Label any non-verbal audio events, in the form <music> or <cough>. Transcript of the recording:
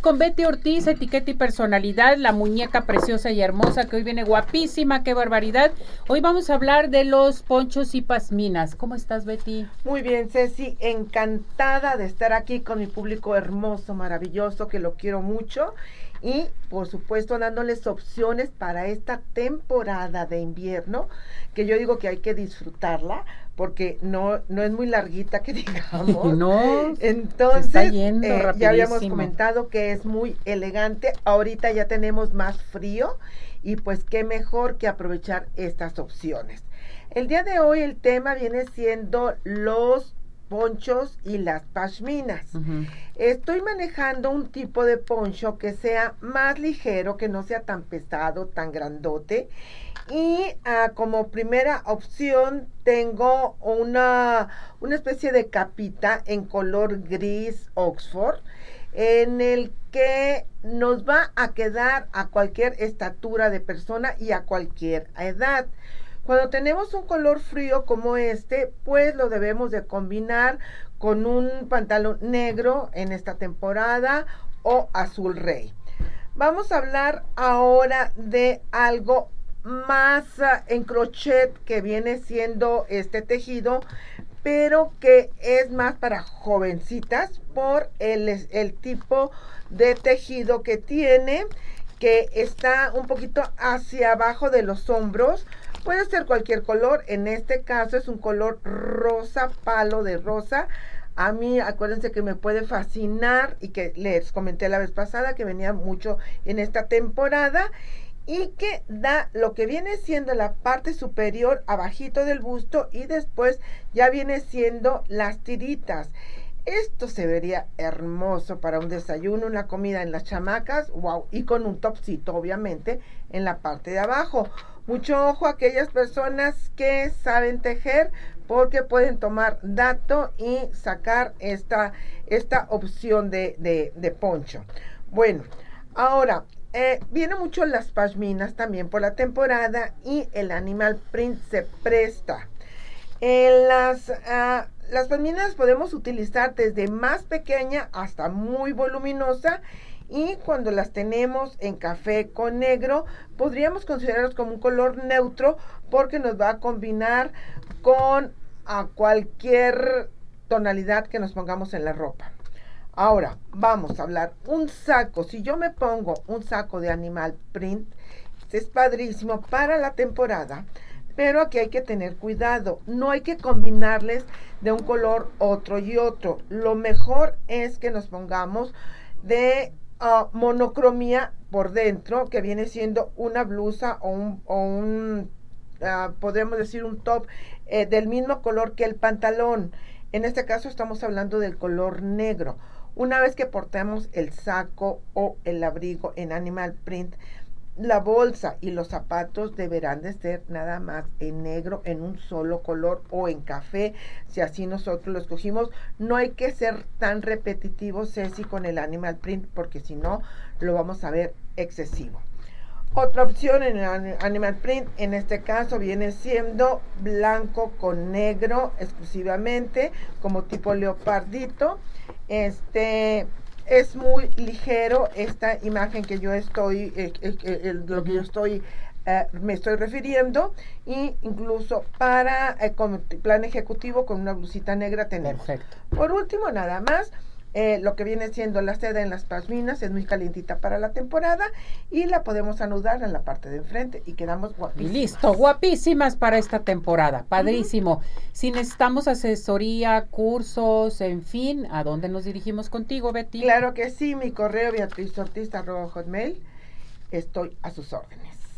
con Betty Ortiz, etiqueta y personalidad, la muñeca preciosa y hermosa que hoy viene guapísima, qué barbaridad. Hoy vamos a hablar de los ponchos y pasminas. ¿Cómo estás, Betty? Muy bien, Ceci, encantada de estar aquí con mi público hermoso, maravilloso, que lo quiero mucho. Y, por supuesto, dándoles opciones para esta temporada de invierno, que yo digo que hay que disfrutarla porque no, no es muy larguita que <laughs> digamos. no. Entonces, eh, ya habíamos comentado que es muy elegante. Ahorita ya tenemos más frío y pues qué mejor que aprovechar estas opciones. El día de hoy el tema viene siendo los ponchos y las pashminas. Estoy manejando un tipo de poncho que sea más ligero, que no sea tan pesado, tan grandote. Y ah, como primera opción tengo una, una especie de capita en color gris Oxford en el que nos va a quedar a cualquier estatura de persona y a cualquier edad. Cuando tenemos un color frío como este, pues lo debemos de combinar con un pantalón negro en esta temporada o azul rey. Vamos a hablar ahora de algo más ah, en crochet que viene siendo este tejido, pero que es más para jovencitas por el, el tipo de tejido que tiene, que está un poquito hacia abajo de los hombros, Puede ser cualquier color, en este caso es un color rosa, palo de rosa. A mí, acuérdense que me puede fascinar y que les comenté la vez pasada que venía mucho en esta temporada y que da lo que viene siendo la parte superior abajito del busto y después ya viene siendo las tiritas. Esto se vería hermoso para un desayuno, una comida en las chamacas, wow, y con un topcito obviamente en la parte de abajo. Mucho ojo a aquellas personas que saben tejer porque pueden tomar dato y sacar esta, esta opción de, de, poncho. Bueno, ahora, eh, vienen mucho las pashminas también por la temporada y el animal print se presta. Las, uh, las pashminas podemos utilizar desde más pequeña hasta muy voluminosa y cuando las tenemos en café con negro, podríamos considerarlos como un color neutro porque nos va a combinar con a cualquier tonalidad que nos pongamos en la ropa. Ahora, vamos a hablar un saco. Si yo me pongo un saco de animal print, es padrísimo para la temporada, pero aquí hay que tener cuidado. No hay que combinarles de un color otro y otro. Lo mejor es que nos pongamos de monocromía por dentro, que viene siendo una blusa o un, o ah, podemos decir un top eh, del mismo color que el pantalón. En este caso estamos hablando del color negro. Una vez que portemos el saco o el abrigo en animal print, la bolsa y los zapatos deberán de ser nada más en negro, en un solo color o en café, si así nosotros lo escogimos. No hay que ser tan repetitivo, Ceci, con el animal print, porque si no, lo vamos a ver excesivo. Otra opción en el animal print, en este caso, viene siendo blanco con negro exclusivamente, como tipo leopardito. Este, es muy ligero esta imagen que yo estoy, eh, eh, eh, lo que yo estoy, me estoy refiriendo, y incluso para plan ejecutivo con una blusita negra tener. Perfecto. Por último, nada más, eh, lo que viene siendo la seda en las pasminas es muy calientita para la temporada y la podemos anudar en la parte de enfrente y quedamos guapísimas. Listo, guapísimas para esta temporada, padrísimo. Si necesitamos asesoría, cursos, en fin, ¿a dónde nos dirigimos contigo, Betty? Claro que sí, mi correo beatrizortista.hotmail, estoy a sus órdenes.